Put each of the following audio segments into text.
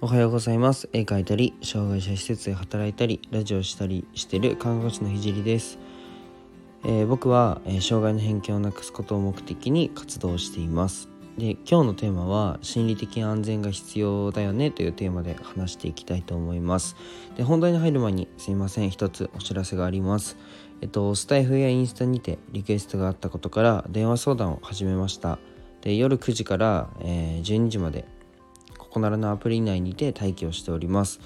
おはようございます。絵描いたり障害者施設で働いたりラジオしたりしてる看護師のひじりです、えー、僕は、えー、障害の偏見をなくすことを目的に活動しています。で今日のテーマは心理的安全が必要だよねというテーマで話していきたいと思います。で本題に入る前にすいません。一つお知らせがあります。えっとスタイフやインスタにてリクエストがあったことから電話相談を始めました。で夜9時から、えー、12時までコナラのアプリ内にて待機をしております。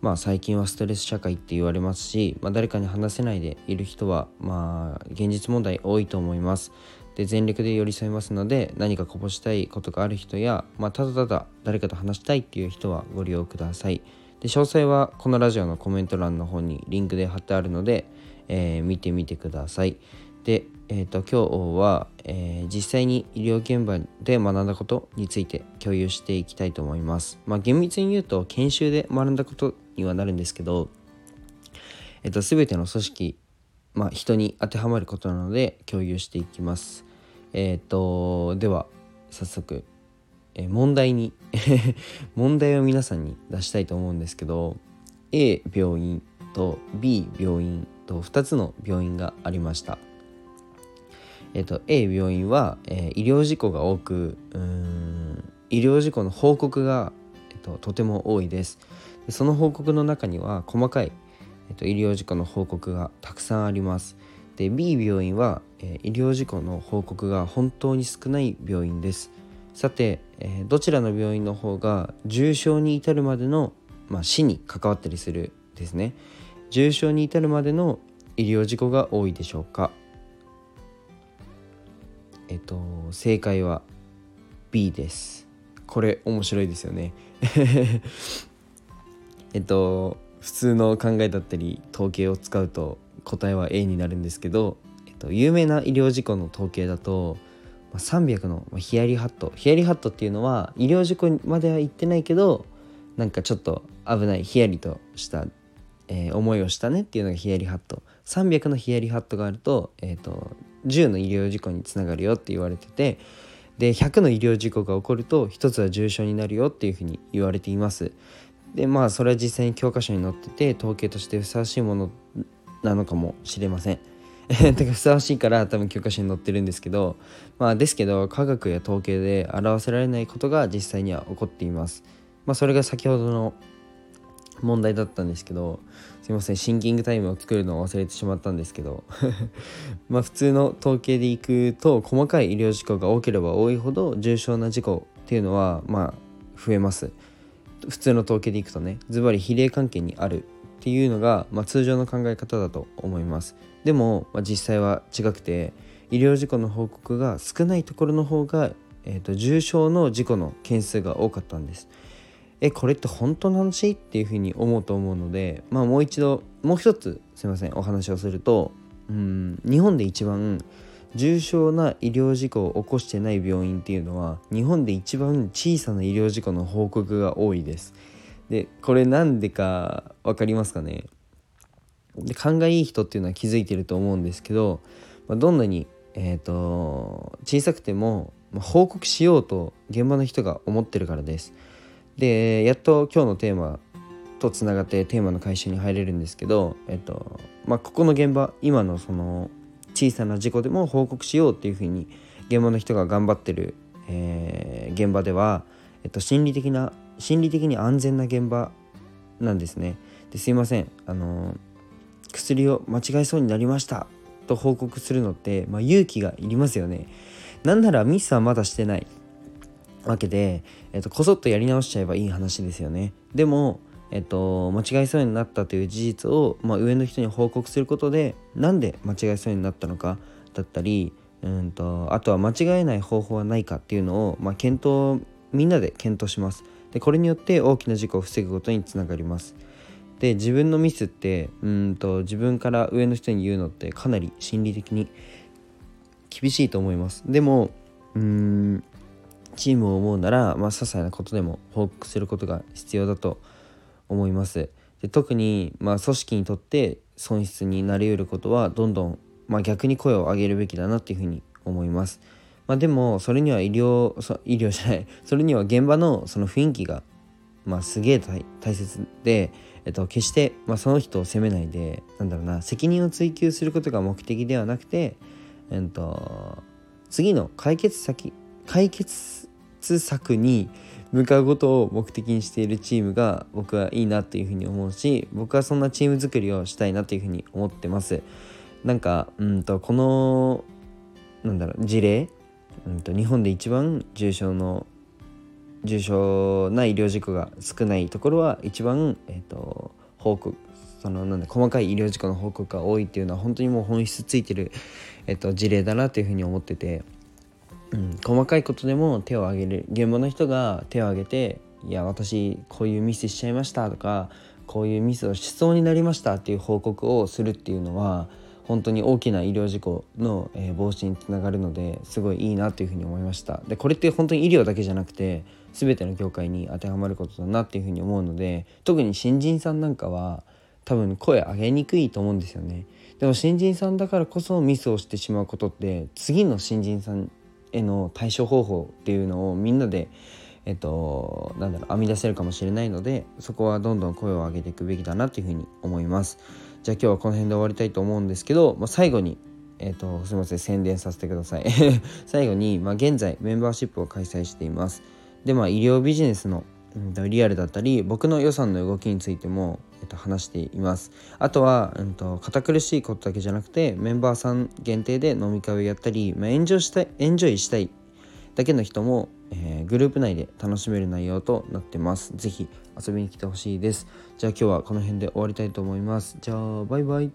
まあ最近はストレス社会って言われますし、まあ、誰かに話せないでいる人はまあ現実問題多いと思います。で全力で寄り添いますので何かこぼしたいことがある人や、まあ、ただただ誰かと話したいっていう人はご利用ください。で詳細はこのラジオのコメント欄の方にリンクで貼ってあるので、えー、見てみてください。で、えーと、今日は、えー、実際に医療現場で学んだことについて共有していきたいと思います。まあ、厳密に言うと研修で学んだことにはなるんですけど、えーと、全ての組織、まあ、人に当てはまることなので共有していきます。えっ、ー、とでは早速、えー、問題に 問題を皆さんに出したいと思うんですけど A 病院と B 病院と2つの病院がありました。えっと、A 病院は、えー、医療事故が多くうん医療事故の報告が、えっと、とても多いです。でその報告の中には細かい、えっと、医療事故の報告がたくさんあります。で B 病院は、えー、医療事故の報告が本当に少ない病院です。さて、えー、どちらの病院の方が重症に至るまでの、まあ、死に関わったりするですね。重症に至るまでの医療事故が多いでしょうか。えっと正解は B です。これ面白いですよね。えっと普通の考えだったり統計を使うと答えは A になるんですけど、えっと、有名な医療事故の統計だと300のヒヤリハット。ヒヤリハットっていうのは医療事故までは行ってないけどなんかちょっと危ないヒヤリとした、えー、思いをしたねっていうのがヒヤリハット。300のヒヤリハットがあると,、えーと10の医療事故につながるよって言われててで100の医療事故が起こると1つは重症になるよっていうふうに言われています。でまあそれは実際に教科書に載ってて統計としてふさわしいものなのかもしれません。だからふさわしいから多分教科書に載ってるんですけどまあですけど科学や統計で表せられないことが実際には起こっています。まあそれが先ほどの問題だったんですけどすいませんシンキングタイムを作るのを忘れてしまったんですけど まあ普通の統計でいくと細かい医療事故が多ければ多いほど重症な事故っていうのはまあ増えます。普通の統計でいくとねズバリ比例関係にあるっていうのが、まあ、通常の考え方だと思います。でも、まあ、実際は違くて医療事故の報告が少ないところの方が、えーと重症の事故の件数が多かったんです。えこれって本当の話？っていうふうに思うと思うのでまあもう一度もう一つすいませんお話をするとうん日本で一番重症な医療事故を起こしてない病院っていうのは日本で一番小さな医療事故の報告が多いです。でこれなんでか分かりますかね？で勘がいい人っていうのは気づいてると思うんですけど、まあ、どんなに、えーと小さくても、まあ、報告しようと現場の人が思ってるからです。でやっと今日のテーマとつながってテーマの回収に入れるんですけど、えっとまあ、ここの現場今のその小さな事故でも報告しようっていうふうに現場の人が頑張ってる、えー、現場では、えっと、心理的な心理的に安全な現場なんですね。ですいませんあの薬を間違えそうになりましたと報告するのって、まあ、勇気がいりますよね。なんならミスはまだしてないわけで、えっと、こそっとやり直しちゃえばいい話ですよね。でも、えっと、間違いそうになったという事実を、まあ、上の人に報告することでなんで間違いそうになったのかだったりうんとあとは間違えない方法はないかっていうのを、まあ、検討みんなで検討します。でこれによって大きな事故を防ぐことにつながります。で自分のミスってうんと自分から上の人に言うのってかなり心理的に厳しいと思います。でもうんチームを思うなら、まあ、些細なことでも報告することが必要だと思います。で特に、まあ、組織にとって損失になりうることはどんどん、まあ、逆に声を上げるべきだなっていうふうに思います。まあ、でもそれには医療そ医療じゃないそれには現場のその雰囲気がまあ、すげえ大切で、えっと、決して、まあ、その人を責めないでなんだろうな責任を追及することが目的ではなくて、えっと、次の解決先解決つ策に向かうことを目的にしているチームが僕はいいなっていうふうに思うし僕はそんなチーム作りをしたいなというふうに思ってます。なんかうんとこのなんだろう事例、うんと、日本で一番重症の重症な医療事故が少ないところは一番、えーと、報告そのなんだ細かい医療事故の報告が多いっていうのは本当にもう本質ついてる、えーと、事例だなというふうに思ってて、うん、細かいことでも手を挙げる。現場の人が手を挙げて「いや私こういうミスしちゃいました」とか「こういうミスをしそうになりました」っていう報告をするっていうのは本当に大きな医療事故の、防止につながるのですごいいいなというふうに思いました。でこれって本当に医療だけじゃなくて全ての業界に当てはまることだなっていうふうに思うので特に新人さんなんかは多分声上げにくいと思うんですよね。でも新人さんだからこそミスをしてしまうことって次の新人さんへの対処方法っていうのをみんなでえっと、なんだろう編み出せるかもしれないのでそこはどんどん声を上げていくべきだなというふうに思います。じゃあ今日はこの辺で終わりたいと思うんですけど、まあ、最後にえーと、すみません宣伝させてください 最後に、まあ、現在メンバーシップを開催していますでまあ医療ビジネスの、うん、リアルだったり僕の予算の動きについても、と話していますあとは、うんと、堅苦しいことだけじゃなくてメンバーさん限定で飲み会をやったり、まあ、エンジョイしたいエンジョイしたいだけの人も、えー、グループ内で楽しめる内容となってます。ぜひ遊びに来てほしいです。じゃあ今日はこの辺で終わりたいと思います。じゃあバイバイ。